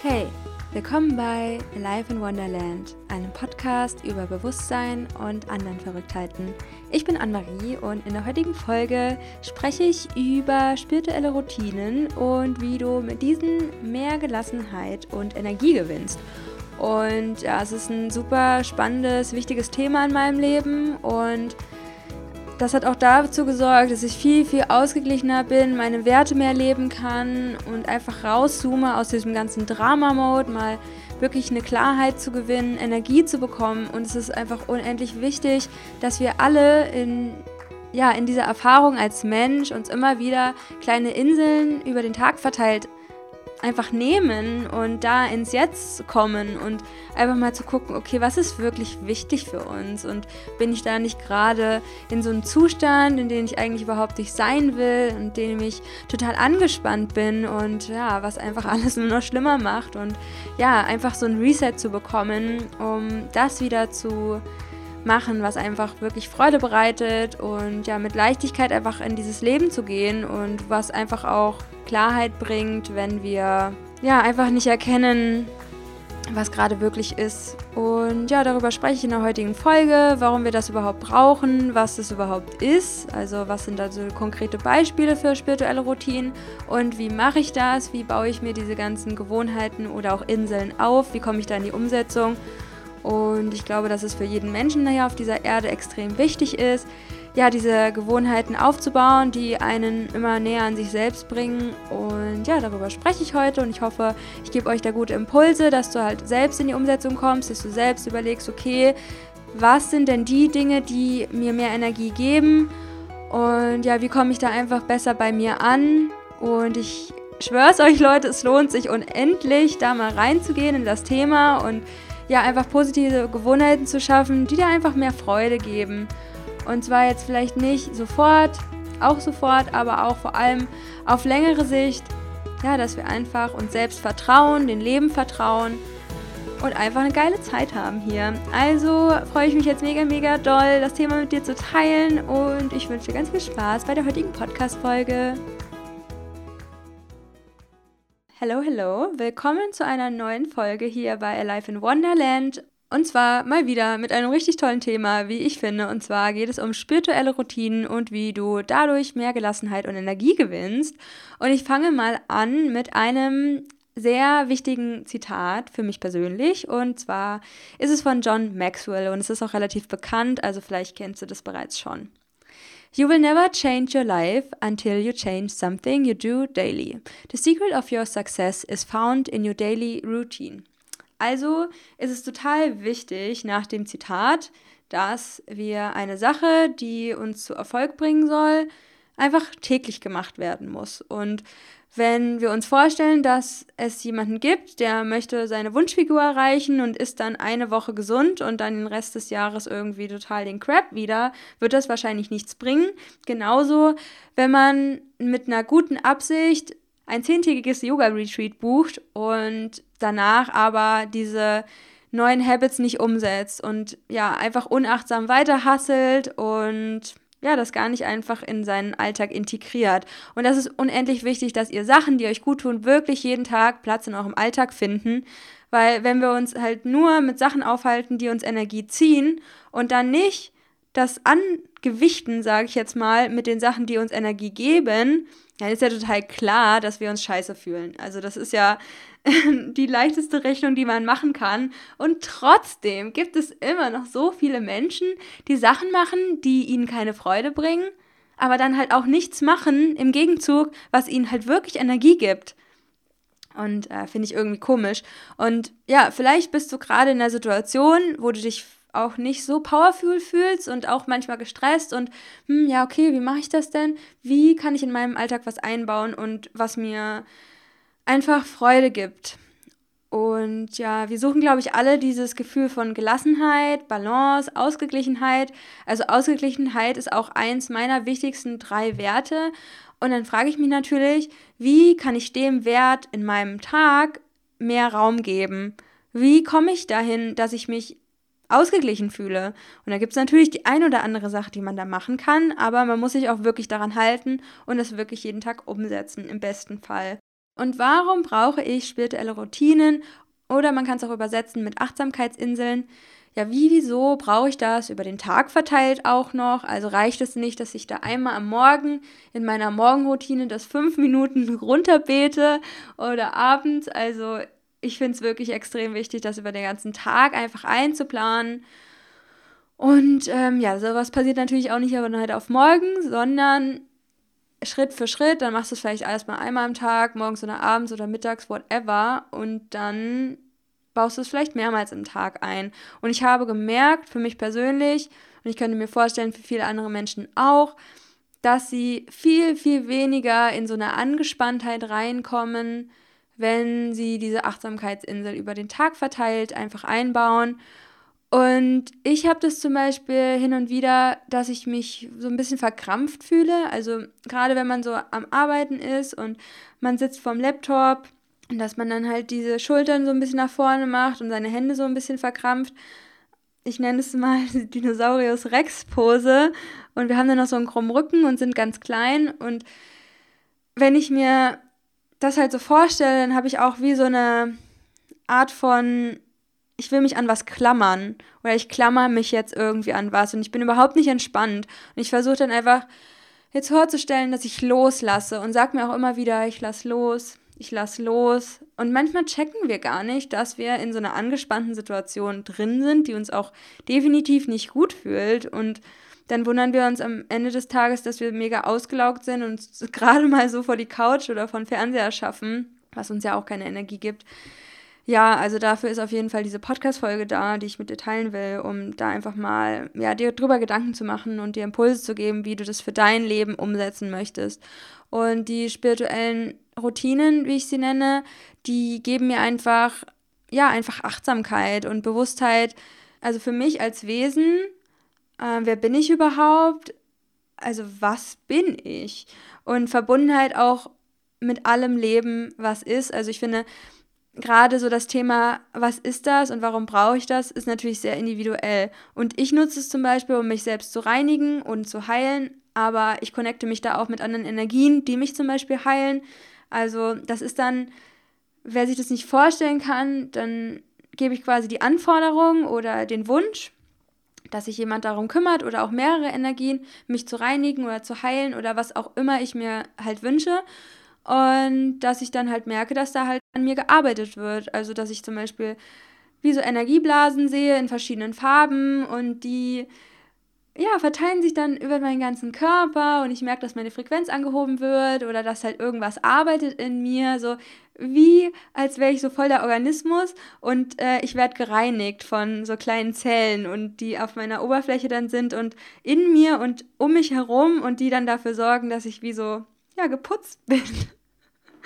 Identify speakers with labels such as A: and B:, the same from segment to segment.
A: Hey, willkommen bei Life in Wonderland, einem Podcast über Bewusstsein und anderen Verrücktheiten. Ich bin Anne-Marie und in der heutigen Folge spreche ich über spirituelle Routinen und wie du mit diesen mehr Gelassenheit und Energie gewinnst. Und ja, es ist ein super spannendes, wichtiges Thema in meinem Leben und das hat auch dazu gesorgt, dass ich viel, viel ausgeglichener bin, meine Werte mehr leben kann und einfach rauszoome aus diesem ganzen Drama-Mode, mal wirklich eine Klarheit zu gewinnen, Energie zu bekommen. Und es ist einfach unendlich wichtig, dass wir alle in, ja, in dieser Erfahrung als Mensch uns immer wieder kleine Inseln über den Tag verteilt einfach nehmen und da ins Jetzt kommen und einfach mal zu gucken, okay, was ist wirklich wichtig für uns und bin ich da nicht gerade in so einem Zustand, in dem ich eigentlich überhaupt nicht sein will und in dem ich total angespannt bin und ja, was einfach alles nur noch schlimmer macht und ja, einfach so ein Reset zu bekommen, um das wieder zu machen, was einfach wirklich Freude bereitet und ja, mit Leichtigkeit einfach in dieses Leben zu gehen und was einfach auch Klarheit bringt, wenn wir ja einfach nicht erkennen, was gerade wirklich ist. Und ja, darüber spreche ich in der heutigen Folge, warum wir das überhaupt brauchen, was es überhaupt ist, also was sind da so konkrete Beispiele für spirituelle Routinen und wie mache ich das, wie baue ich mir diese ganzen Gewohnheiten oder auch Inseln auf, wie komme ich da in die Umsetzung. Und ich glaube, dass es für jeden Menschen hier auf dieser Erde extrem wichtig ist, ja, diese Gewohnheiten aufzubauen, die einen immer näher an sich selbst bringen. Und ja, darüber spreche ich heute und ich hoffe, ich gebe euch da gute Impulse, dass du halt selbst in die Umsetzung kommst, dass du selbst überlegst, okay, was sind denn die Dinge, die mir mehr Energie geben? Und ja, wie komme ich da einfach besser bei mir an? Und ich schwöre es euch, Leute, es lohnt sich unendlich, da mal reinzugehen in das Thema und ja, einfach positive Gewohnheiten zu schaffen, die dir einfach mehr Freude geben. Und zwar jetzt vielleicht nicht sofort, auch sofort, aber auch vor allem auf längere Sicht. Ja, dass wir einfach uns selbst vertrauen, dem Leben vertrauen und einfach eine geile Zeit haben hier. Also freue ich mich jetzt mega, mega doll, das Thema mit dir zu teilen und ich wünsche dir ganz viel Spaß bei der heutigen Podcast-Folge. Hallo, hallo, willkommen zu einer neuen Folge hier bei Alive in Wonderland. Und zwar mal wieder mit einem richtig tollen Thema, wie ich finde. Und zwar geht es um spirituelle Routinen und wie du dadurch mehr Gelassenheit und Energie gewinnst. Und ich fange mal an mit einem sehr wichtigen Zitat für mich persönlich. Und zwar ist es von John Maxwell und es ist auch relativ bekannt, also vielleicht kennst du das bereits schon. You will never change your life until you change something you do daily. The secret of your success is found in your daily routine. Also ist es total wichtig nach dem Zitat, dass wir eine Sache, die uns zu Erfolg bringen soll, einfach täglich gemacht werden muss. Und wenn wir uns vorstellen, dass es jemanden gibt, der möchte seine Wunschfigur erreichen und ist dann eine Woche gesund und dann den Rest des Jahres irgendwie total den Crap wieder, wird das wahrscheinlich nichts bringen. Genauso, wenn man mit einer guten Absicht ein zehntägiges Yoga-Retreat bucht und danach aber diese neuen Habits nicht umsetzt und ja, einfach unachtsam weiterhasselt und ja, das gar nicht einfach in seinen Alltag integriert. Und das ist unendlich wichtig, dass ihr Sachen, die euch gut tun, wirklich jeden Tag Platz in eurem Alltag finden. Weil wenn wir uns halt nur mit Sachen aufhalten, die uns Energie ziehen und dann nicht das angewichten, sage ich jetzt mal, mit den Sachen, die uns Energie geben, dann ist ja total klar, dass wir uns scheiße fühlen. Also das ist ja die leichteste Rechnung, die man machen kann. Und trotzdem gibt es immer noch so viele Menschen, die Sachen machen, die ihnen keine Freude bringen, aber dann halt auch nichts machen im Gegenzug, was ihnen halt wirklich Energie gibt. Und äh, finde ich irgendwie komisch. Und ja, vielleicht bist du gerade in der Situation, wo du dich auch nicht so powerful fühlst und auch manchmal gestresst und hm, ja, okay, wie mache ich das denn? Wie kann ich in meinem Alltag was einbauen und was mir einfach Freude gibt? Und ja, wir suchen, glaube ich, alle dieses Gefühl von Gelassenheit, Balance, Ausgeglichenheit. Also Ausgeglichenheit ist auch eins meiner wichtigsten drei Werte. Und dann frage ich mich natürlich, wie kann ich dem Wert in meinem Tag mehr Raum geben? Wie komme ich dahin, dass ich mich ausgeglichen fühle. Und da gibt es natürlich die ein oder andere Sache, die man da machen kann, aber man muss sich auch wirklich daran halten und es wirklich jeden Tag umsetzen, im besten Fall. Und warum brauche ich spirituelle Routinen? Oder man kann es auch übersetzen mit Achtsamkeitsinseln. Ja, wie, wieso brauche ich das über den Tag verteilt auch noch? Also reicht es nicht, dass ich da einmal am Morgen in meiner Morgenroutine das fünf Minuten runterbete oder abends? Also ich finde es wirklich extrem wichtig, das über den ganzen Tag einfach einzuplanen. Und ähm, ja, sowas passiert natürlich auch nicht aber halt auf morgen, sondern Schritt für Schritt. Dann machst du es vielleicht erstmal einmal am Tag, morgens oder abends oder mittags, whatever. Und dann baust du es vielleicht mehrmals im Tag ein. Und ich habe gemerkt, für mich persönlich, und ich könnte mir vorstellen, für viele andere Menschen auch, dass sie viel, viel weniger in so eine Angespanntheit reinkommen, wenn sie diese Achtsamkeitsinsel über den Tag verteilt einfach einbauen. Und ich habe das zum Beispiel hin und wieder, dass ich mich so ein bisschen verkrampft fühle. Also gerade wenn man so am Arbeiten ist und man sitzt vorm Laptop, dass man dann halt diese Schultern so ein bisschen nach vorne macht und seine Hände so ein bisschen verkrampft. Ich nenne es mal Dinosaurius Rex Pose. Und wir haben dann noch so einen krummen Rücken und sind ganz klein. Und wenn ich mir das halt so vorstelle, dann habe ich auch wie so eine Art von, ich will mich an was klammern oder ich klammer mich jetzt irgendwie an was und ich bin überhaupt nicht entspannt. Und ich versuche dann einfach jetzt vorzustellen, dass ich loslasse und sag mir auch immer wieder, ich lass los, ich lass los. Und manchmal checken wir gar nicht, dass wir in so einer angespannten Situation drin sind, die uns auch definitiv nicht gut fühlt und dann wundern wir uns am Ende des Tages, dass wir mega ausgelaugt sind und gerade mal so vor die Couch oder von Fernseher schaffen, was uns ja auch keine Energie gibt. Ja, also dafür ist auf jeden Fall diese Podcast-Folge da, die ich mit dir teilen will, um da einfach mal, ja, dir drüber Gedanken zu machen und dir Impulse zu geben, wie du das für dein Leben umsetzen möchtest. Und die spirituellen Routinen, wie ich sie nenne, die geben mir einfach, ja, einfach Achtsamkeit und Bewusstheit. Also für mich als Wesen äh, wer bin ich überhaupt? Also was bin ich? Und Verbundenheit auch mit allem Leben, was ist. Also ich finde, gerade so das Thema, was ist das und warum brauche ich das, ist natürlich sehr individuell. Und ich nutze es zum Beispiel, um mich selbst zu reinigen und zu heilen, aber ich connecte mich da auch mit anderen Energien, die mich zum Beispiel heilen. Also das ist dann, wer sich das nicht vorstellen kann, dann gebe ich quasi die Anforderung oder den Wunsch dass sich jemand darum kümmert oder auch mehrere Energien, mich zu reinigen oder zu heilen oder was auch immer ich mir halt wünsche. Und dass ich dann halt merke, dass da halt an mir gearbeitet wird. Also, dass ich zum Beispiel wie so Energieblasen sehe in verschiedenen Farben und die ja, verteilen sich dann über meinen ganzen Körper und ich merke, dass meine Frequenz angehoben wird oder dass halt irgendwas arbeitet in mir, so wie als wäre ich so voll der Organismus und äh, ich werde gereinigt von so kleinen Zellen und die auf meiner Oberfläche dann sind und in mir und um mich herum und die dann dafür sorgen, dass ich wie so, ja, geputzt bin.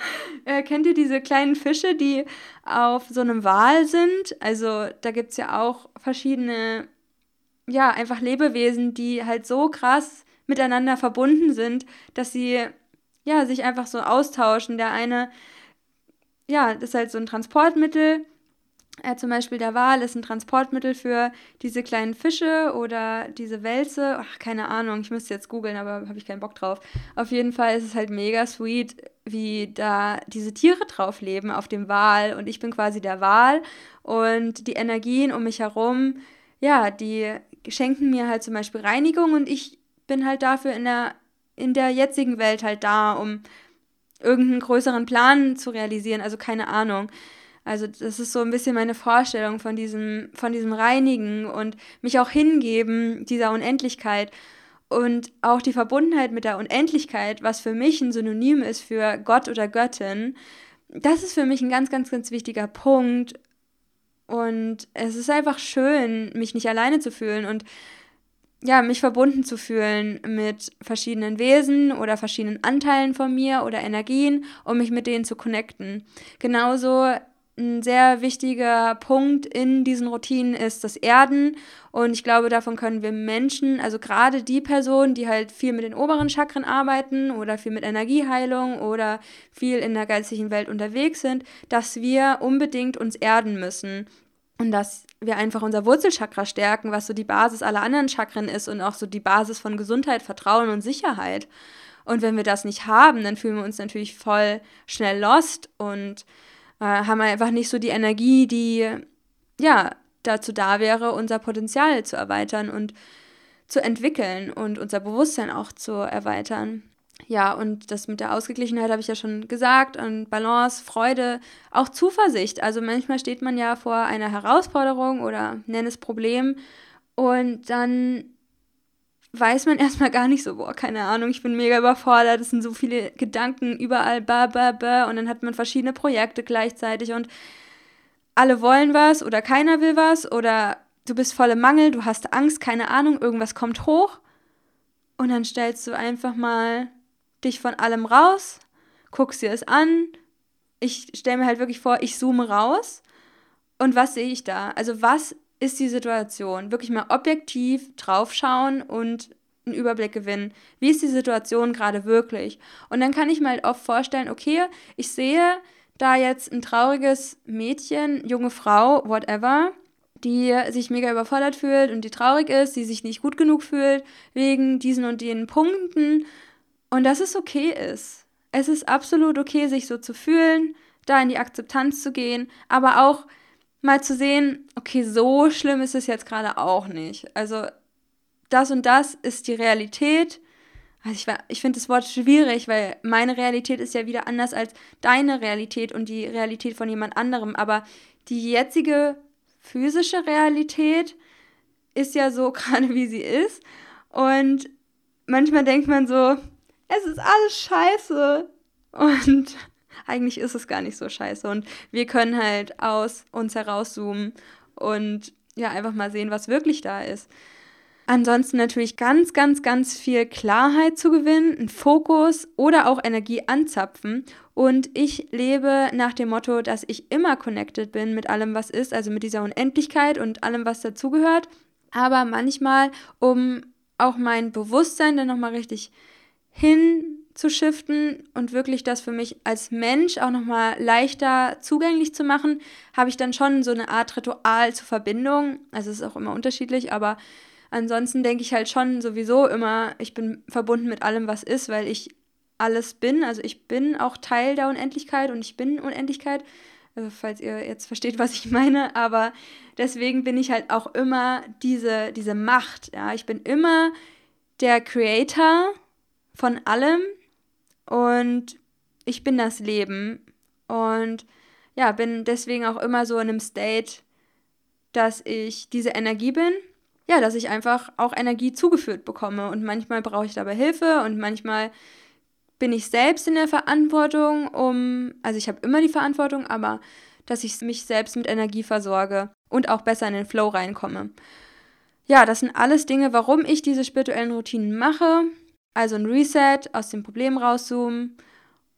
A: äh, kennt ihr diese kleinen Fische, die auf so einem Wal sind? Also da gibt es ja auch verschiedene ja, einfach Lebewesen, die halt so krass miteinander verbunden sind, dass sie ja sich einfach so austauschen. Der eine, ja, das ist halt so ein Transportmittel. Äh, zum Beispiel der Wal ist ein Transportmittel für diese kleinen Fische oder diese Wälze. Ach, keine Ahnung, ich müsste jetzt googeln, aber habe ich keinen Bock drauf. Auf jeden Fall ist es halt mega sweet, wie da diese Tiere drauf leben auf dem Wal. Und ich bin quasi der Wal und die Energien um mich herum, ja, die schenken mir halt zum Beispiel Reinigung und ich bin halt dafür in der, in der jetzigen Welt halt da, um irgendeinen größeren Plan zu realisieren. Also keine Ahnung. Also das ist so ein bisschen meine Vorstellung von diesem, von diesem Reinigen und mich auch hingeben dieser Unendlichkeit und auch die Verbundenheit mit der Unendlichkeit, was für mich ein Synonym ist für Gott oder Göttin. Das ist für mich ein ganz, ganz, ganz wichtiger Punkt, und es ist einfach schön, mich nicht alleine zu fühlen und ja, mich verbunden zu fühlen mit verschiedenen Wesen oder verschiedenen Anteilen von mir oder Energien, um mich mit denen zu connecten. Genauso ein sehr wichtiger Punkt in diesen Routinen ist das Erden. Und ich glaube, davon können wir Menschen, also gerade die Personen, die halt viel mit den oberen Chakren arbeiten oder viel mit Energieheilung oder viel in der geistigen Welt unterwegs sind, dass wir unbedingt uns erden müssen. und dass wir einfach unser Wurzelchakra stärken, was so die Basis aller anderen Chakren ist und auch so die Basis von Gesundheit, Vertrauen und Sicherheit. Und wenn wir das nicht haben, dann fühlen wir uns natürlich voll schnell lost und äh, haben einfach nicht so die Energie, die ja dazu da wäre, unser Potenzial zu erweitern und zu entwickeln und unser Bewusstsein auch zu erweitern. Ja, und das mit der Ausgeglichenheit habe ich ja schon gesagt und Balance, Freude, auch Zuversicht. Also manchmal steht man ja vor einer Herausforderung oder nenn es Problem und dann weiß man erstmal gar nicht so, boah, keine Ahnung, ich bin mega überfordert, es sind so viele Gedanken überall, ba, ba, ba, und dann hat man verschiedene Projekte gleichzeitig und alle wollen was oder keiner will was oder du bist voll im Mangel, du hast Angst, keine Ahnung, irgendwas kommt hoch und dann stellst du einfach mal dich von allem raus, guckst dir es an. Ich stelle mir halt wirklich vor, ich zoome raus und was sehe ich da? Also was ist die Situation? Wirklich mal objektiv draufschauen und einen Überblick gewinnen. Wie ist die Situation gerade wirklich? Und dann kann ich mir halt oft vorstellen, okay, ich sehe da jetzt ein trauriges Mädchen, junge Frau, whatever, die sich mega überfordert fühlt und die traurig ist, die sich nicht gut genug fühlt wegen diesen und jenen Punkten und dass es okay ist. Es ist absolut okay, sich so zu fühlen, da in die Akzeptanz zu gehen, aber auch mal zu sehen, okay, so schlimm ist es jetzt gerade auch nicht. Also das und das ist die Realität. Also ich, ich finde das Wort schwierig, weil meine Realität ist ja wieder anders als deine Realität und die Realität von jemand anderem. Aber die jetzige physische Realität ist ja so gerade, wie sie ist. Und manchmal denkt man so, es ist alles scheiße. Und eigentlich ist es gar nicht so scheiße. Und wir können halt aus uns herauszoomen und ja, einfach mal sehen, was wirklich da ist. Ansonsten natürlich ganz, ganz, ganz viel Klarheit zu gewinnen, einen Fokus oder auch Energie anzapfen. Und ich lebe nach dem Motto, dass ich immer connected bin mit allem, was ist, also mit dieser Unendlichkeit und allem, was dazugehört. Aber manchmal, um auch mein Bewusstsein dann nochmal richtig hinzuschiften und wirklich das für mich als Mensch auch nochmal leichter zugänglich zu machen, habe ich dann schon so eine Art Ritual zur Verbindung. Also es ist auch immer unterschiedlich, aber ansonsten denke ich halt schon sowieso immer, ich bin verbunden mit allem, was ist, weil ich alles bin. Also ich bin auch Teil der Unendlichkeit und ich bin Unendlichkeit. Also falls ihr jetzt versteht, was ich meine, aber deswegen bin ich halt auch immer diese, diese Macht. Ja, ich bin immer der Creator von allem und ich bin das Leben und ja, bin deswegen auch immer so in einem State, dass ich diese Energie bin, ja, dass ich einfach auch Energie zugeführt bekomme und manchmal brauche ich dabei Hilfe und manchmal bin ich selbst in der Verantwortung, um, also ich habe immer die Verantwortung, aber dass ich mich selbst mit Energie versorge und auch besser in den Flow reinkomme. Ja, das sind alles Dinge, warum ich diese spirituellen Routinen mache. Also ein Reset, aus dem Problem rauszoomen,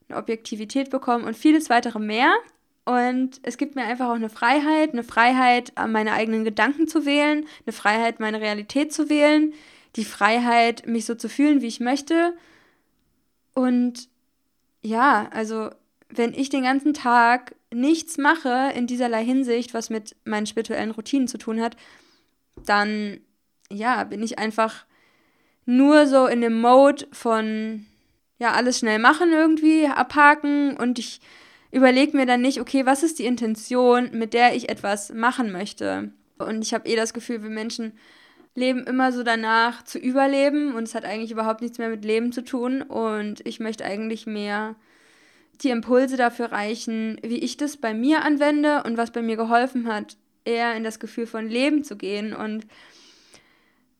A: eine Objektivität bekommen und vieles weitere mehr. Und es gibt mir einfach auch eine Freiheit, eine Freiheit, meine eigenen Gedanken zu wählen, eine Freiheit, meine Realität zu wählen, die Freiheit, mich so zu fühlen, wie ich möchte. Und ja, also wenn ich den ganzen Tag nichts mache in dieserlei Hinsicht, was mit meinen spirituellen Routinen zu tun hat, dann ja, bin ich einfach nur so in dem Mode von, ja, alles schnell machen irgendwie, abhaken. Und ich überlege mir dann nicht, okay, was ist die Intention, mit der ich etwas machen möchte. Und ich habe eh das Gefühl, wir Menschen leben immer so danach zu überleben. Und es hat eigentlich überhaupt nichts mehr mit Leben zu tun. Und ich möchte eigentlich mehr die Impulse dafür reichen, wie ich das bei mir anwende und was bei mir geholfen hat, eher in das Gefühl von Leben zu gehen. Und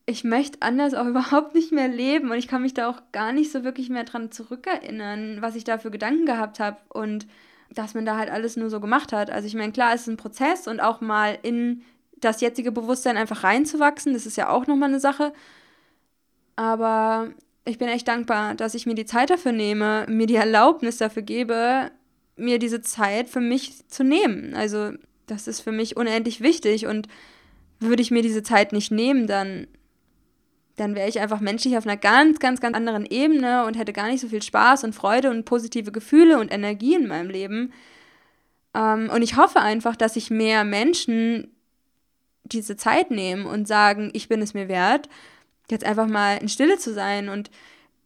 A: ich möchte anders auch überhaupt nicht mehr leben und ich kann mich da auch gar nicht so wirklich mehr dran zurückerinnern, was ich da für Gedanken gehabt habe und dass man da halt alles nur so gemacht hat. Also ich meine, klar, es ist ein Prozess und auch mal in das jetzige Bewusstsein einfach reinzuwachsen, das ist ja auch nochmal eine Sache. Aber ich bin echt dankbar, dass ich mir die Zeit dafür nehme, mir die Erlaubnis dafür gebe, mir diese Zeit für mich zu nehmen. Also das ist für mich unendlich wichtig und würde ich mir diese Zeit nicht nehmen, dann dann wäre ich einfach menschlich auf einer ganz, ganz, ganz anderen Ebene und hätte gar nicht so viel Spaß und Freude und positive Gefühle und Energie in meinem Leben. Ähm, und ich hoffe einfach, dass ich mehr Menschen diese Zeit nehmen und sagen, ich bin es mir wert, jetzt einfach mal in Stille zu sein. Und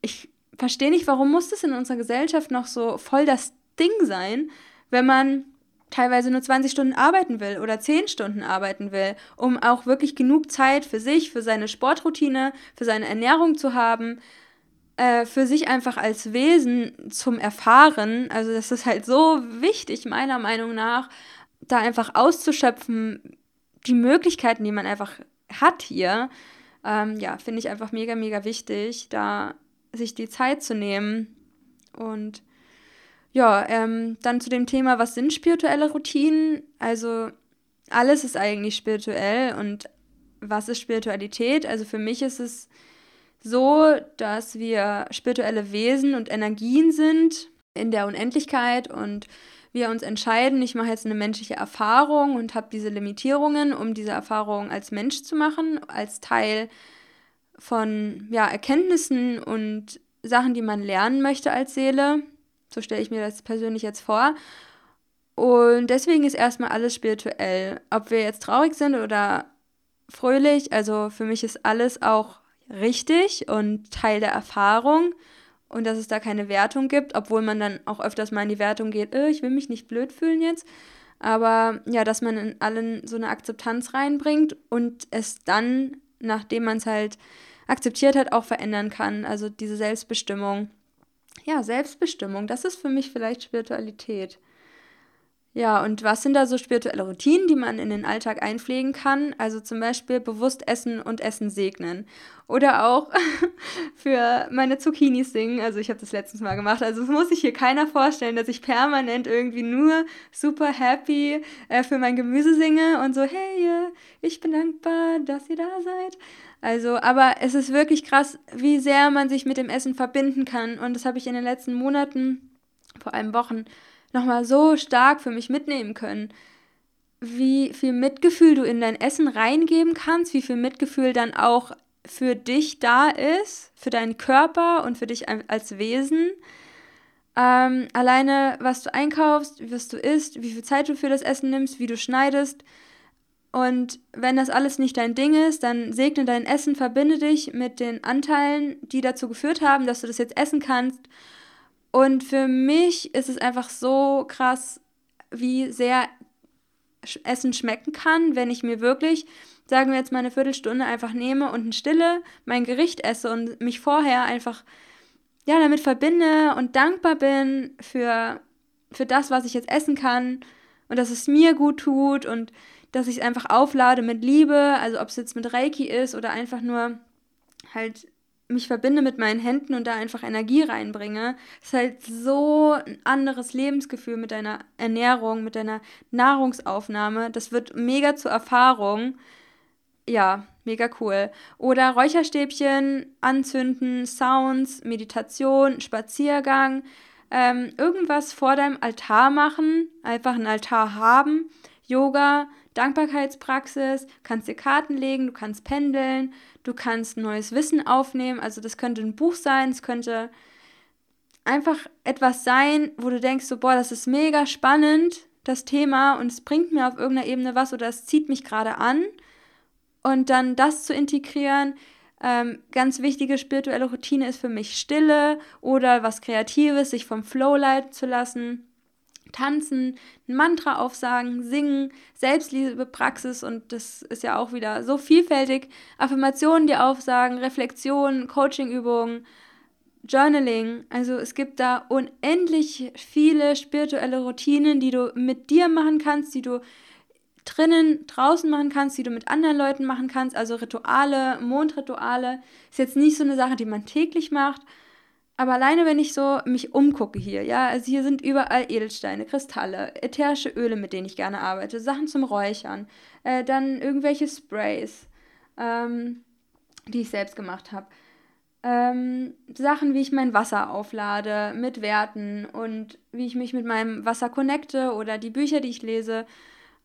A: ich verstehe nicht, warum muss das in unserer Gesellschaft noch so voll das Ding sein, wenn man teilweise nur 20 Stunden arbeiten will oder 10 Stunden arbeiten will, um auch wirklich genug Zeit für sich, für seine Sportroutine, für seine Ernährung zu haben, äh, für sich einfach als Wesen zum Erfahren. Also das ist halt so wichtig, meiner Meinung nach, da einfach auszuschöpfen, die Möglichkeiten, die man einfach hat hier. Ähm, ja, finde ich einfach mega, mega wichtig, da sich die Zeit zu nehmen. Und ja, ähm, dann zu dem Thema, was sind spirituelle Routinen? Also alles ist eigentlich spirituell und was ist Spiritualität? Also für mich ist es so, dass wir spirituelle Wesen und Energien sind in der Unendlichkeit und wir uns entscheiden, ich mache jetzt eine menschliche Erfahrung und habe diese Limitierungen, um diese Erfahrung als Mensch zu machen, als Teil von ja, Erkenntnissen und Sachen, die man lernen möchte als Seele. So stelle ich mir das persönlich jetzt vor. Und deswegen ist erstmal alles spirituell. Ob wir jetzt traurig sind oder fröhlich, also für mich ist alles auch richtig und Teil der Erfahrung und dass es da keine Wertung gibt, obwohl man dann auch öfters mal in die Wertung geht, äh, ich will mich nicht blöd fühlen jetzt. Aber ja, dass man in allen so eine Akzeptanz reinbringt und es dann, nachdem man es halt akzeptiert hat, auch verändern kann. Also diese Selbstbestimmung. Ja, Selbstbestimmung, das ist für mich vielleicht Spiritualität. Ja, und was sind da so spirituelle Routinen, die man in den Alltag einpflegen kann? Also zum Beispiel bewusst essen und Essen segnen. Oder auch für meine Zucchinis singen. Also ich habe das letztens mal gemacht. Also es muss sich hier keiner vorstellen, dass ich permanent irgendwie nur super happy äh, für mein Gemüse singe und so, hey, äh, ich bin dankbar, dass ihr da seid. Also, aber es ist wirklich krass, wie sehr man sich mit dem Essen verbinden kann. Und das habe ich in den letzten Monaten, vor allem Wochen, nochmal so stark für mich mitnehmen können. Wie viel Mitgefühl du in dein Essen reingeben kannst, wie viel Mitgefühl dann auch für dich da ist, für deinen Körper und für dich als Wesen. Ähm, alleine, was du einkaufst, was du isst, wie viel Zeit du für das Essen nimmst, wie du schneidest. Und wenn das alles nicht dein Ding ist, dann segne dein Essen, verbinde dich mit den Anteilen, die dazu geführt haben, dass du das jetzt essen kannst. Und für mich ist es einfach so krass, wie sehr Essen schmecken kann, wenn ich mir wirklich, sagen wir jetzt mal eine Viertelstunde einfach nehme und in Stille mein Gericht esse und mich vorher einfach ja damit verbinde und dankbar bin für für das, was ich jetzt essen kann und dass es mir gut tut und dass ich es einfach auflade mit Liebe, also ob es jetzt mit Reiki ist oder einfach nur halt mich verbinde mit meinen Händen und da einfach Energie reinbringe, ist halt so ein anderes Lebensgefühl mit deiner Ernährung, mit deiner Nahrungsaufnahme. Das wird mega zur Erfahrung. Ja, mega cool. Oder Räucherstäbchen anzünden, Sounds, Meditation, Spaziergang, ähm, irgendwas vor deinem Altar machen, einfach einen Altar haben, Yoga, Dankbarkeitspraxis, kannst dir Karten legen, du kannst pendeln, du kannst neues Wissen aufnehmen. Also das könnte ein Buch sein, es könnte einfach etwas sein, wo du denkst, so, boah, das ist mega spannend, das Thema, und es bringt mir auf irgendeiner Ebene was oder es zieht mich gerade an. Und dann das zu integrieren, ähm, ganz wichtige spirituelle Routine ist für mich Stille oder was Kreatives, sich vom Flow leiten zu lassen tanzen, ein Mantra aufsagen, singen, Selbstliebepraxis und das ist ja auch wieder so vielfältig. Affirmationen, die aufsagen, Reflexion, Coachingübungen, Journaling. Also es gibt da unendlich viele spirituelle Routinen, die du mit dir machen kannst, die du drinnen, draußen machen kannst, die du mit anderen Leuten machen kannst. Also Rituale, Mondrituale. Ist jetzt nicht so eine Sache, die man täglich macht, aber alleine, wenn ich so mich umgucke hier, ja, also hier sind überall Edelsteine, Kristalle, ätherische Öle, mit denen ich gerne arbeite, Sachen zum Räuchern, äh, dann irgendwelche Sprays, ähm, die ich selbst gemacht habe. Ähm, Sachen, wie ich mein Wasser auflade mit Werten und wie ich mich mit meinem Wasser connecte oder die Bücher, die ich lese.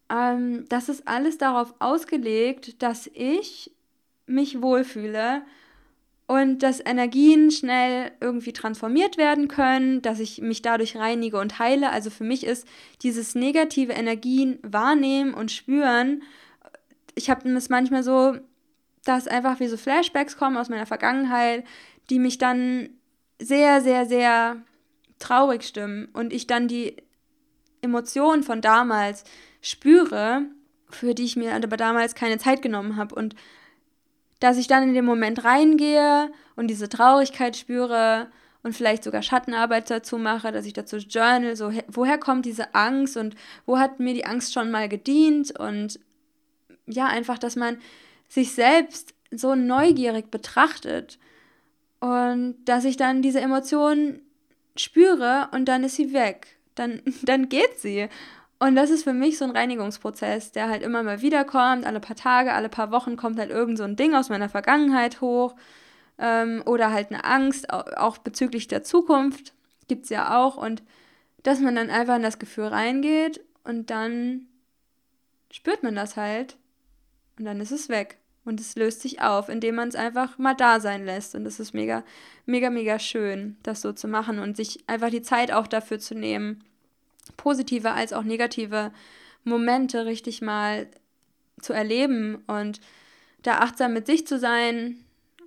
A: Ähm, das ist alles darauf ausgelegt, dass ich mich wohlfühle und dass Energien schnell irgendwie transformiert werden können, dass ich mich dadurch reinige und heile. Also für mich ist dieses negative Energien wahrnehmen und spüren ich habe es manchmal so, dass einfach wie so Flashbacks kommen aus meiner Vergangenheit, die mich dann sehr, sehr, sehr traurig stimmen und ich dann die Emotionen von damals spüre, für die ich mir aber damals keine Zeit genommen habe und dass ich dann in den Moment reingehe und diese Traurigkeit spüre und vielleicht sogar Schattenarbeit dazu mache, dass ich dazu journal, so woher kommt diese Angst und wo hat mir die Angst schon mal gedient und ja, einfach, dass man sich selbst so neugierig betrachtet und dass ich dann diese Emotionen spüre und dann ist sie weg. Dann, dann geht sie. Und das ist für mich so ein Reinigungsprozess, der halt immer mal wieder kommt. Alle paar Tage, alle paar Wochen kommt halt irgend so ein Ding aus meiner Vergangenheit hoch. Ähm, oder halt eine Angst, auch bezüglich der Zukunft. Gibt es ja auch. Und dass man dann einfach in das Gefühl reingeht und dann spürt man das halt. Und dann ist es weg. Und es löst sich auf, indem man es einfach mal da sein lässt. Und das ist mega, mega, mega schön, das so zu machen und sich einfach die Zeit auch dafür zu nehmen, positive als auch negative Momente richtig mal zu erleben und da achtsam mit sich zu sein.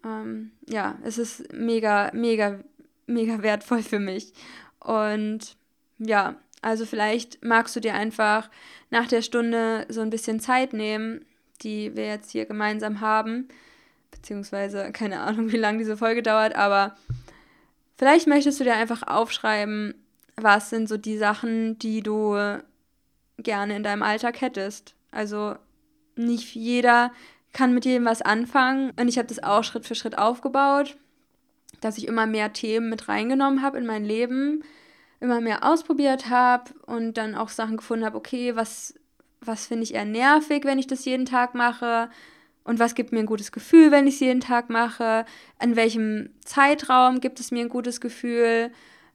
A: Ähm, ja, es ist mega, mega, mega wertvoll für mich. Und ja, also vielleicht magst du dir einfach nach der Stunde so ein bisschen Zeit nehmen, die wir jetzt hier gemeinsam haben. Beziehungsweise keine Ahnung, wie lange diese Folge dauert, aber vielleicht möchtest du dir einfach aufschreiben, was sind so die Sachen, die du gerne in deinem Alltag hättest. Also nicht jeder kann mit jedem was anfangen. Und ich habe das auch Schritt für Schritt aufgebaut, dass ich immer mehr Themen mit reingenommen habe in mein Leben, immer mehr ausprobiert habe und dann auch Sachen gefunden habe, okay, was was finde ich eher nervig, wenn ich das jeden Tag mache und was gibt mir ein gutes Gefühl, wenn ich es jeden Tag mache, in welchem Zeitraum gibt es mir ein gutes Gefühl,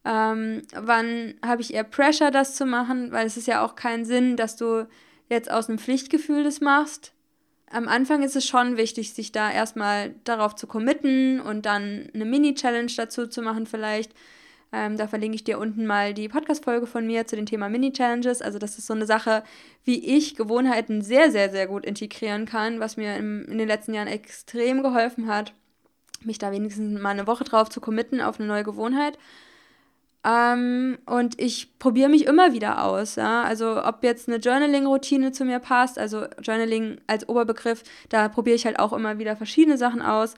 A: ähm, wann habe ich eher Pressure, das zu machen, weil es ist ja auch kein Sinn, dass du jetzt aus einem Pflichtgefühl das machst. Am Anfang ist es schon wichtig, sich da erstmal darauf zu committen und dann eine Mini-Challenge dazu zu machen vielleicht, ähm, da verlinke ich dir unten mal die Podcast-Folge von mir zu dem Thema Mini-Challenges. Also, das ist so eine Sache, wie ich Gewohnheiten sehr, sehr, sehr gut integrieren kann, was mir im, in den letzten Jahren extrem geholfen hat, mich da wenigstens mal eine Woche drauf zu committen auf eine neue Gewohnheit. Ähm, und ich probiere mich immer wieder aus. Ja? Also ob jetzt eine Journaling-Routine zu mir passt, also Journaling als Oberbegriff, da probiere ich halt auch immer wieder verschiedene Sachen aus.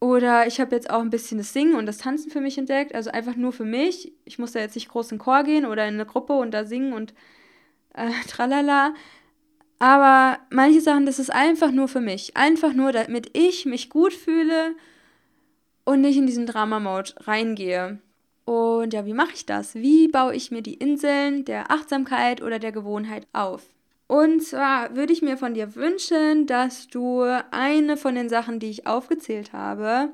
A: Oder ich habe jetzt auch ein bisschen das Singen und das Tanzen für mich entdeckt, also einfach nur für mich. Ich muss da jetzt nicht groß in Chor gehen oder in eine Gruppe und da singen und äh, tralala. Aber manche Sachen, das ist einfach nur für mich. Einfach nur, damit ich mich gut fühle und nicht in diesen Drama-Mode reingehe. Und ja, wie mache ich das? Wie baue ich mir die Inseln der Achtsamkeit oder der Gewohnheit auf? Und zwar würde ich mir von dir wünschen, dass du eine von den Sachen, die ich aufgezählt habe,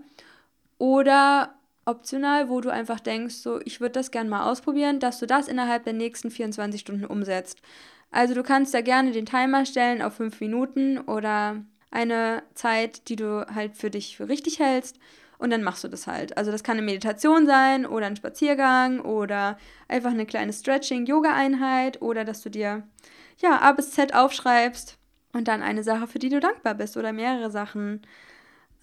A: oder optional, wo du einfach denkst, so, ich würde das gerne mal ausprobieren, dass du das innerhalb der nächsten 24 Stunden umsetzt. Also du kannst da gerne den Timer stellen auf 5 Minuten oder eine Zeit, die du halt für dich für richtig hältst und dann machst du das halt. Also das kann eine Meditation sein oder ein Spaziergang oder einfach eine kleine Stretching-Yoga-Einheit oder dass du dir ja, A bis Z aufschreibst und dann eine Sache, für die du dankbar bist oder mehrere Sachen.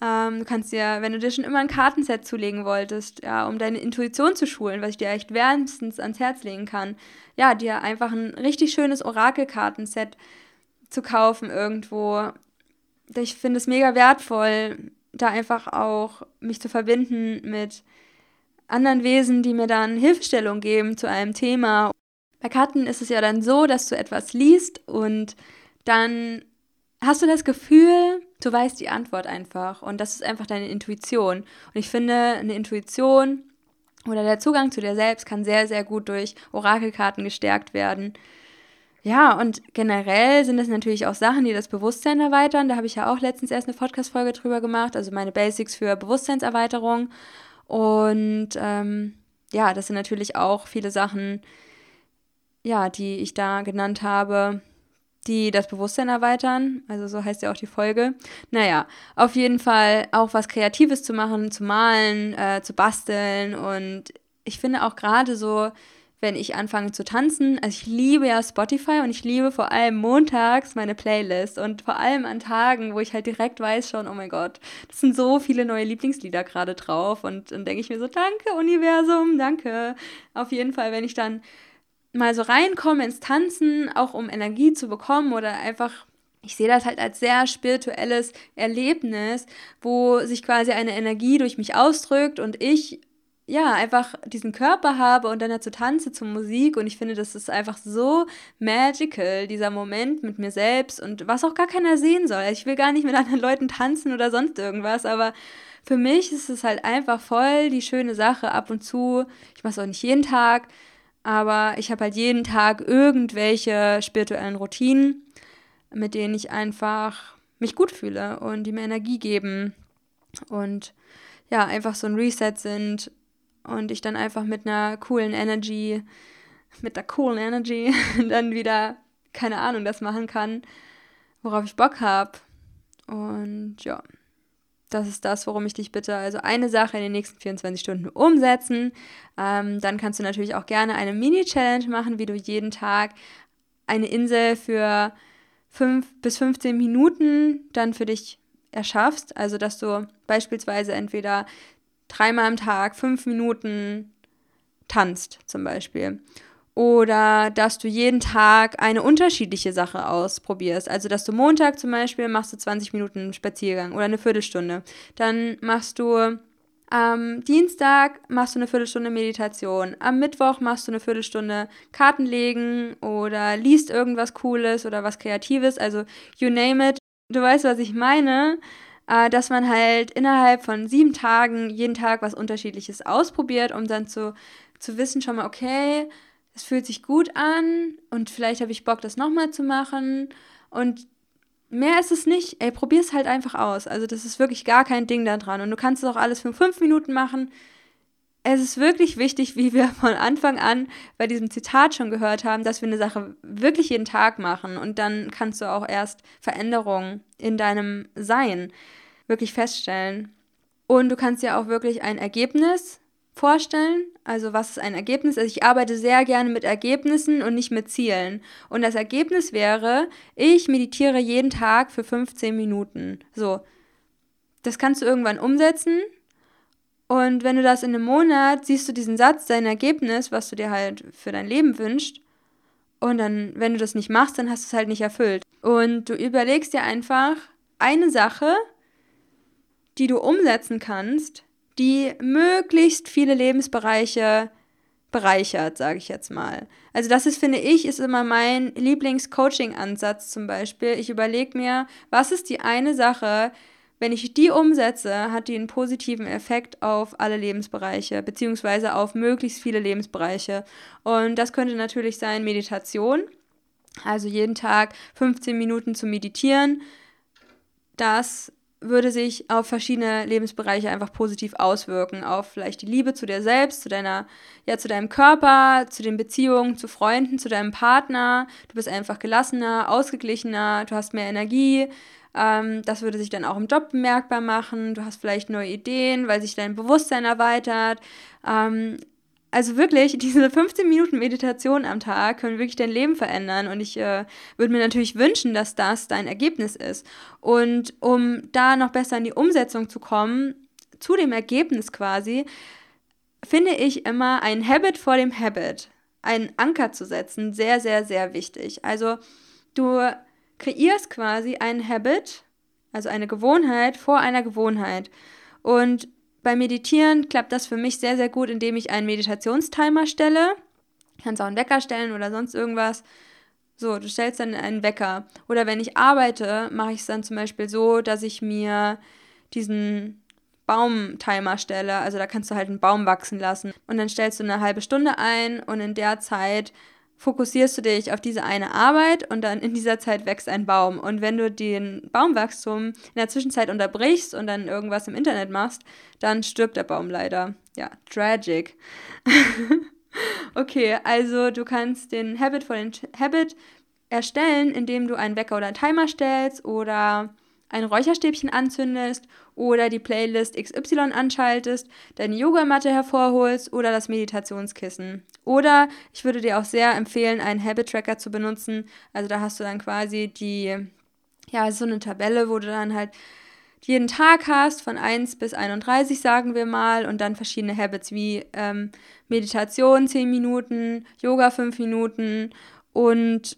A: Ähm, du kannst dir, wenn du dir schon immer ein Kartenset zulegen wolltest, ja, um deine Intuition zu schulen, was ich dir echt wärmstens ans Herz legen kann, ja, dir einfach ein richtig schönes Orakelkartenset zu kaufen irgendwo. Ich finde es mega wertvoll, da einfach auch mich zu verbinden mit anderen Wesen, die mir dann Hilfestellung geben zu einem Thema bei Karten ist es ja dann so, dass du etwas liest und dann hast du das Gefühl, du weißt die Antwort einfach und das ist einfach deine Intuition. Und ich finde, eine Intuition oder der Zugang zu dir selbst kann sehr, sehr gut durch Orakelkarten gestärkt werden. Ja, und generell sind es natürlich auch Sachen, die das Bewusstsein erweitern. Da habe ich ja auch letztens erst eine Podcast-Folge drüber gemacht, also meine Basics für Bewusstseinserweiterung. Und ähm, ja, das sind natürlich auch viele Sachen, ja, die ich da genannt habe, die das Bewusstsein erweitern. Also so heißt ja auch die Folge. Naja, auf jeden Fall auch was Kreatives zu machen, zu malen, äh, zu basteln. Und ich finde auch gerade so, wenn ich anfange zu tanzen. Also ich liebe ja Spotify und ich liebe vor allem montags meine Playlist und vor allem an Tagen, wo ich halt direkt weiß schon, oh mein Gott, das sind so viele neue Lieblingslieder gerade drauf und dann denke ich mir so, danke Universum, danke. Auf jeden Fall, wenn ich dann mal so reinkomme ins Tanzen, auch um Energie zu bekommen oder einfach ich sehe das halt als sehr spirituelles Erlebnis, wo sich quasi eine Energie durch mich ausdrückt und ich ja, einfach diesen Körper habe und dann dazu tanze zur Musik und ich finde, das ist einfach so magical, dieser Moment mit mir selbst und was auch gar keiner sehen soll. Ich will gar nicht mit anderen Leuten tanzen oder sonst irgendwas, aber für mich ist es halt einfach voll die schöne Sache ab und zu. Ich mache es auch nicht jeden Tag, aber ich habe halt jeden Tag irgendwelche spirituellen Routinen, mit denen ich einfach mich gut fühle und die mir Energie geben und ja, einfach so ein Reset sind und ich dann einfach mit einer coolen Energy, mit der coolen Energy dann wieder, keine Ahnung, das machen kann, worauf ich Bock habe. Und ja, das ist das, worum ich dich bitte. Also eine Sache in den nächsten 24 Stunden umsetzen. Ähm, dann kannst du natürlich auch gerne eine Mini-Challenge machen, wie du jeden Tag eine Insel für 5 bis 15 Minuten dann für dich erschaffst. Also dass du beispielsweise entweder dreimal am Tag fünf Minuten tanzt zum Beispiel. Oder dass du jeden Tag eine unterschiedliche Sache ausprobierst. Also, dass du Montag zum Beispiel machst du 20 Minuten Spaziergang oder eine Viertelstunde. Dann machst du am Dienstag machst du eine Viertelstunde Meditation. Am Mittwoch machst du eine Viertelstunde Karten legen oder liest irgendwas Cooles oder was Kreatives. Also, you name it. Du weißt, was ich meine äh, dass man halt innerhalb von sieben Tagen jeden Tag was Unterschiedliches ausprobiert, um dann zu, zu wissen, schon mal, okay, es fühlt sich gut an und vielleicht habe ich Bock, das nochmal zu machen. Und mehr ist es nicht. Ey, probier es halt einfach aus. Also, das ist wirklich gar kein Ding da dran. Und du kannst es auch alles für fünf Minuten machen. Es ist wirklich wichtig, wie wir von Anfang an bei diesem Zitat schon gehört haben, dass wir eine Sache wirklich jeden Tag machen. Und dann kannst du auch erst Veränderungen in deinem Sein wirklich feststellen. Und du kannst dir auch wirklich ein Ergebnis vorstellen. Also was ist ein Ergebnis? Also ich arbeite sehr gerne mit Ergebnissen und nicht mit Zielen. Und das Ergebnis wäre, ich meditiere jeden Tag für 15 Minuten. So. Das kannst du irgendwann umsetzen. Und wenn du das in einem Monat siehst du diesen Satz, dein Ergebnis, was du dir halt für dein Leben wünschst. Und dann, wenn du das nicht machst, dann hast du es halt nicht erfüllt. Und du überlegst dir einfach eine Sache, die du umsetzen kannst, die möglichst viele Lebensbereiche bereichert, sage ich jetzt mal. Also das ist, finde ich, ist immer mein Lieblings-Coaching-Ansatz zum Beispiel. Ich überlege mir, was ist die eine Sache, wenn ich die umsetze, hat die einen positiven Effekt auf alle Lebensbereiche, beziehungsweise auf möglichst viele Lebensbereiche. Und das könnte natürlich sein Meditation, also jeden Tag 15 Minuten zu meditieren. Das würde sich auf verschiedene Lebensbereiche einfach positiv auswirken. Auf vielleicht die Liebe zu dir selbst, zu deiner, ja, zu deinem Körper, zu den Beziehungen, zu Freunden, zu deinem Partner. Du bist einfach gelassener, ausgeglichener, du hast mehr Energie. Ähm, das würde sich dann auch im Job bemerkbar machen. Du hast vielleicht neue Ideen, weil sich dein Bewusstsein erweitert. Ähm, also wirklich, diese 15 Minuten Meditation am Tag können wirklich dein Leben verändern. Und ich äh, würde mir natürlich wünschen, dass das dein Ergebnis ist. Und um da noch besser in die Umsetzung zu kommen, zu dem Ergebnis quasi, finde ich immer ein Habit vor dem Habit, einen Anker zu setzen, sehr, sehr, sehr wichtig. Also du kreierst quasi einen Habit, also eine Gewohnheit vor einer Gewohnheit. Und beim Meditieren klappt das für mich sehr, sehr gut, indem ich einen Meditationstimer stelle. Kannst auch einen Wecker stellen oder sonst irgendwas. So, du stellst dann einen Wecker. Oder wenn ich arbeite, mache ich es dann zum Beispiel so, dass ich mir diesen Baumtimer stelle. Also da kannst du halt einen Baum wachsen lassen. Und dann stellst du eine halbe Stunde ein und in der Zeit fokussierst du dich auf diese eine Arbeit und dann in dieser Zeit wächst ein Baum. Und wenn du den Baumwachstum in der Zwischenzeit unterbrichst und dann irgendwas im Internet machst, dann stirbt der Baum leider. Ja, tragic. okay, also du kannst den Habit vor den Habit erstellen, indem du einen Wecker oder einen Timer stellst oder ein Räucherstäbchen anzündest oder die Playlist XY anschaltest, deine Yogamatte hervorholst oder das Meditationskissen. Oder ich würde dir auch sehr empfehlen, einen Habit Tracker zu benutzen. Also da hast du dann quasi die, ja, so eine Tabelle, wo du dann halt jeden Tag hast, von 1 bis 31 sagen wir mal, und dann verschiedene Habits wie ähm, Meditation 10 Minuten, Yoga 5 Minuten und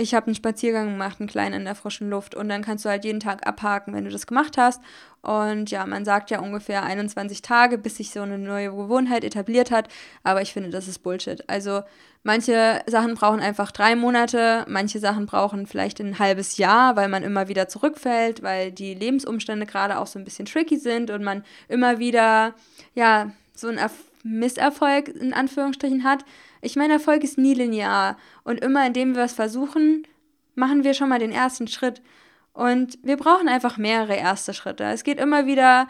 A: ich habe einen Spaziergang gemacht, einen kleinen in der frischen Luft und dann kannst du halt jeden Tag abhaken, wenn du das gemacht hast. Und ja, man sagt ja ungefähr 21 Tage, bis sich so eine neue Gewohnheit etabliert hat, aber ich finde, das ist Bullshit. Also manche Sachen brauchen einfach drei Monate, manche Sachen brauchen vielleicht ein halbes Jahr, weil man immer wieder zurückfällt, weil die Lebensumstände gerade auch so ein bisschen tricky sind und man immer wieder, ja, so einen Misserfolg in Anführungsstrichen hat. Ich meine, Erfolg ist nie linear. Und immer indem wir es versuchen, machen wir schon mal den ersten Schritt. Und wir brauchen einfach mehrere erste Schritte. Es geht immer wieder,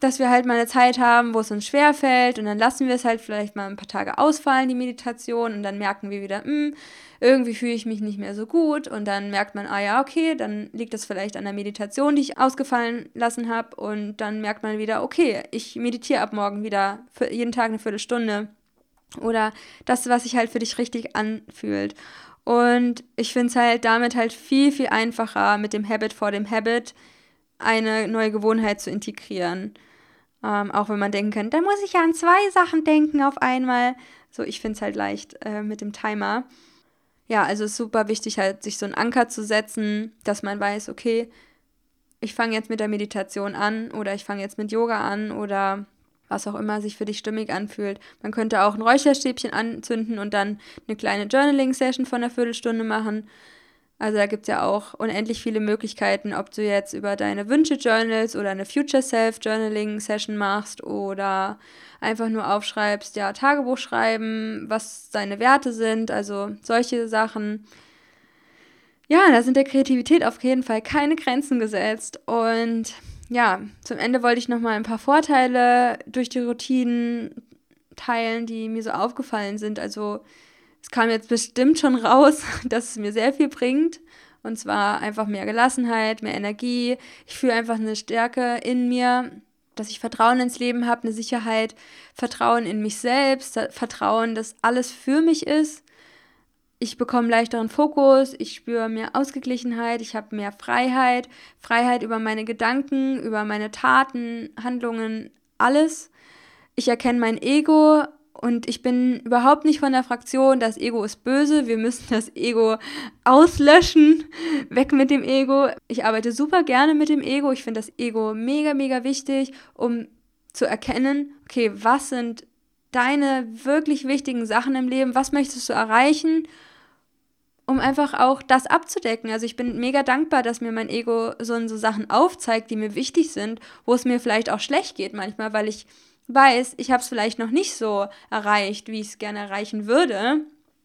A: dass wir halt mal eine Zeit haben, wo es uns schwer fällt und dann lassen wir es halt vielleicht mal ein paar Tage ausfallen, die Meditation, und dann merken wir wieder, hm, irgendwie fühle ich mich nicht mehr so gut und dann merkt man, ah ja, okay, dann liegt das vielleicht an der Meditation, die ich ausgefallen lassen habe und dann merkt man wieder, okay, ich meditiere ab morgen wieder jeden Tag eine Viertelstunde oder das, was sich halt für dich richtig anfühlt. Und ich finde es halt damit halt viel, viel einfacher, mit dem Habit vor dem Habit eine neue Gewohnheit zu integrieren. Ähm, auch wenn man denken kann, da muss ich ja an zwei Sachen denken auf einmal. So, ich finde es halt leicht äh, mit dem Timer. Ja, also ist super wichtig, halt sich so einen Anker zu setzen, dass man weiß, okay, ich fange jetzt mit der Meditation an oder ich fange jetzt mit Yoga an oder was auch immer sich für dich stimmig anfühlt. Man könnte auch ein Räucherstäbchen anzünden und dann eine kleine Journaling-Session von einer Viertelstunde machen. Also da gibt es ja auch unendlich viele Möglichkeiten, ob du jetzt über deine Wünsche journals oder eine Future Self Journaling Session machst oder einfach nur aufschreibst, ja, Tagebuch schreiben, was deine Werte sind, also solche Sachen. Ja, da sind der Kreativität auf jeden Fall keine Grenzen gesetzt und ja, zum Ende wollte ich nochmal ein paar Vorteile durch die Routinen teilen, die mir so aufgefallen sind. Also es kam jetzt bestimmt schon raus, dass es mir sehr viel bringt. Und zwar einfach mehr Gelassenheit, mehr Energie. Ich fühle einfach eine Stärke in mir, dass ich Vertrauen ins Leben habe, eine Sicherheit, Vertrauen in mich selbst, Vertrauen, dass alles für mich ist ich bekomme leichteren Fokus, ich spüre mehr Ausgeglichenheit, ich habe mehr Freiheit, Freiheit über meine Gedanken, über meine Taten, Handlungen, alles. Ich erkenne mein Ego und ich bin überhaupt nicht von der Fraktion, das Ego ist böse, wir müssen das Ego auslöschen, weg mit dem Ego. Ich arbeite super gerne mit dem Ego, ich finde das Ego mega, mega wichtig, um zu erkennen, okay, was sind deine wirklich wichtigen Sachen im Leben, was möchtest du erreichen um einfach auch das abzudecken. Also ich bin mega dankbar, dass mir mein Ego so, so Sachen aufzeigt, die mir wichtig sind, wo es mir vielleicht auch schlecht geht manchmal, weil ich weiß, ich habe es vielleicht noch nicht so erreicht, wie ich es gerne erreichen würde.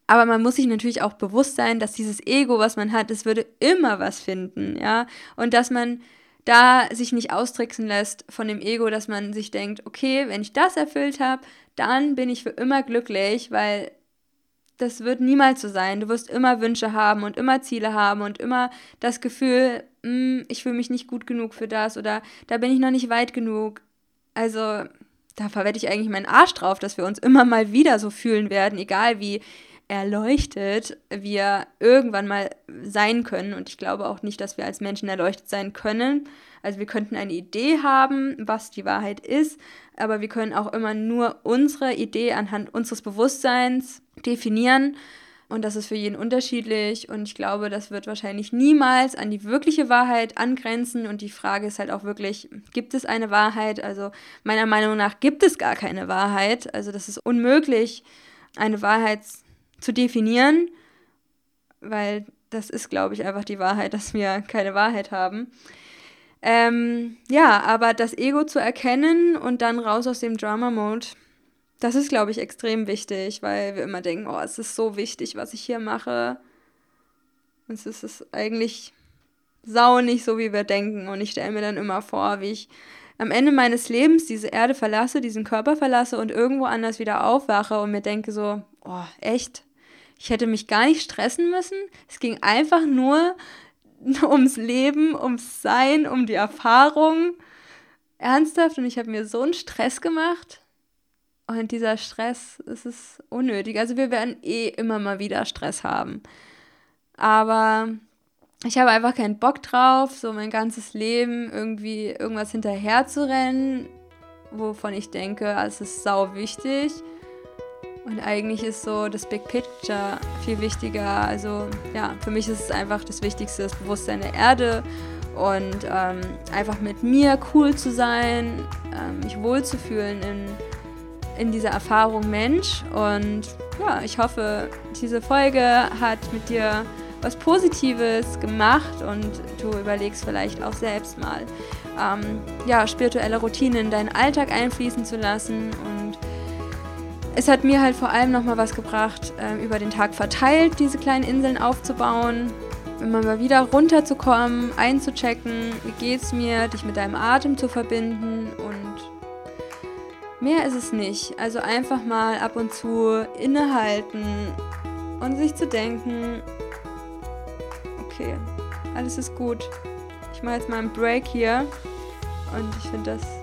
A: Aber man muss sich natürlich auch bewusst sein, dass dieses Ego, was man hat, es würde immer was finden, ja. Und dass man da sich nicht austricksen lässt von dem Ego, dass man sich denkt, okay, wenn ich das erfüllt habe, dann bin ich für immer glücklich, weil das wird niemals so sein. Du wirst immer Wünsche haben und immer Ziele haben und immer das Gefühl, mm, ich fühle mich nicht gut genug für das oder da bin ich noch nicht weit genug. Also da verwette ich eigentlich meinen Arsch drauf, dass wir uns immer mal wieder so fühlen werden, egal wie erleuchtet wir irgendwann mal sein können. Und ich glaube auch nicht, dass wir als Menschen erleuchtet sein können. Also wir könnten eine Idee haben, was die Wahrheit ist, aber wir können auch immer nur unsere Idee anhand unseres Bewusstseins definieren. Und das ist für jeden unterschiedlich. Und ich glaube, das wird wahrscheinlich niemals an die wirkliche Wahrheit angrenzen. Und die Frage ist halt auch wirklich, gibt es eine Wahrheit? Also meiner Meinung nach gibt es gar keine Wahrheit. Also das ist unmöglich, eine Wahrheit zu definieren, weil das ist, glaube ich, einfach die Wahrheit, dass wir keine Wahrheit haben. Ähm, ja, aber das Ego zu erkennen und dann raus aus dem Drama-Mode, das ist, glaube ich, extrem wichtig, weil wir immer denken, oh, es ist so wichtig, was ich hier mache. Es ist es eigentlich sau nicht so, wie wir denken. Und ich stelle mir dann immer vor, wie ich am Ende meines Lebens diese Erde verlasse, diesen Körper verlasse und irgendwo anders wieder aufwache und mir denke so, oh, echt? Ich hätte mich gar nicht stressen müssen. Es ging einfach nur ums Leben, ums Sein, um die Erfahrung. Ernsthaft. Und ich habe mir so einen Stress gemacht. Und dieser Stress, es ist unnötig. Also wir werden eh immer mal wieder Stress haben. Aber ich habe einfach keinen Bock drauf, so mein ganzes Leben irgendwie irgendwas hinterher zu rennen, wovon ich denke, es ist sau wichtig. Und eigentlich ist so das Big Picture viel wichtiger. Also ja, für mich ist es einfach das Wichtigste, das Bewusstsein der Erde und ähm, einfach mit mir cool zu sein, ähm, mich wohlzufühlen in, in dieser Erfahrung Mensch. Und ja, ich hoffe, diese Folge hat mit dir was Positives gemacht und du überlegst vielleicht auch selbst mal, ähm, ja, spirituelle Routinen in deinen Alltag einfließen zu lassen und es hat mir halt vor allem nochmal was gebracht, äh, über den Tag verteilt diese kleinen Inseln aufzubauen, immer mal wieder runterzukommen, einzuchecken, wie geht's mir, dich mit deinem Atem zu verbinden und mehr ist es nicht. Also einfach mal ab und zu innehalten und sich zu denken, okay, alles ist gut. Ich mache jetzt mal einen Break hier und ich finde das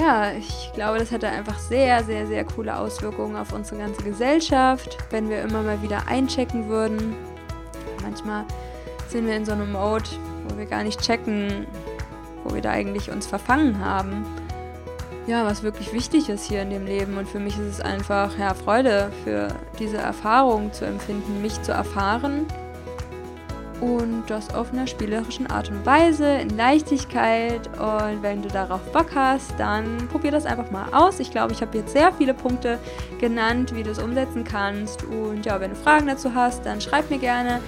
A: ja, ich glaube, das hätte einfach sehr, sehr, sehr coole Auswirkungen auf unsere ganze Gesellschaft, wenn wir immer mal wieder einchecken würden. Manchmal sind wir in so einem Mode, wo wir gar nicht checken, wo wir da eigentlich uns verfangen haben. Ja, was wirklich wichtig ist hier in dem Leben. Und für mich ist es einfach ja, Freude für diese Erfahrung zu empfinden, mich zu erfahren und das auf einer spielerischen Art und Weise, in Leichtigkeit. Und wenn du darauf Bock hast, dann probier das einfach mal aus. Ich glaube, ich habe jetzt sehr viele Punkte genannt, wie du es umsetzen kannst. Und ja, wenn du Fragen dazu hast, dann schreib mir gerne.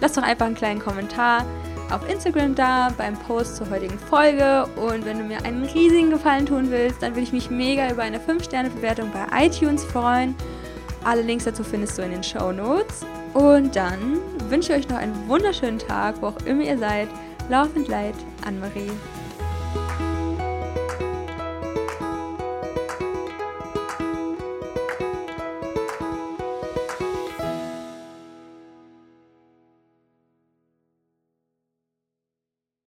A: Lass doch einfach einen kleinen Kommentar auf Instagram da beim Post zur heutigen Folge. Und wenn du mir einen riesigen Gefallen tun willst, dann würde ich mich mega über eine 5-Sterne-Bewertung bei iTunes freuen. Alle Links dazu findest du in den Show Notes. Und dann wünsche euch noch einen wunderschönen Tag, wo auch immer ihr seid. Love and Light, Anne-Marie.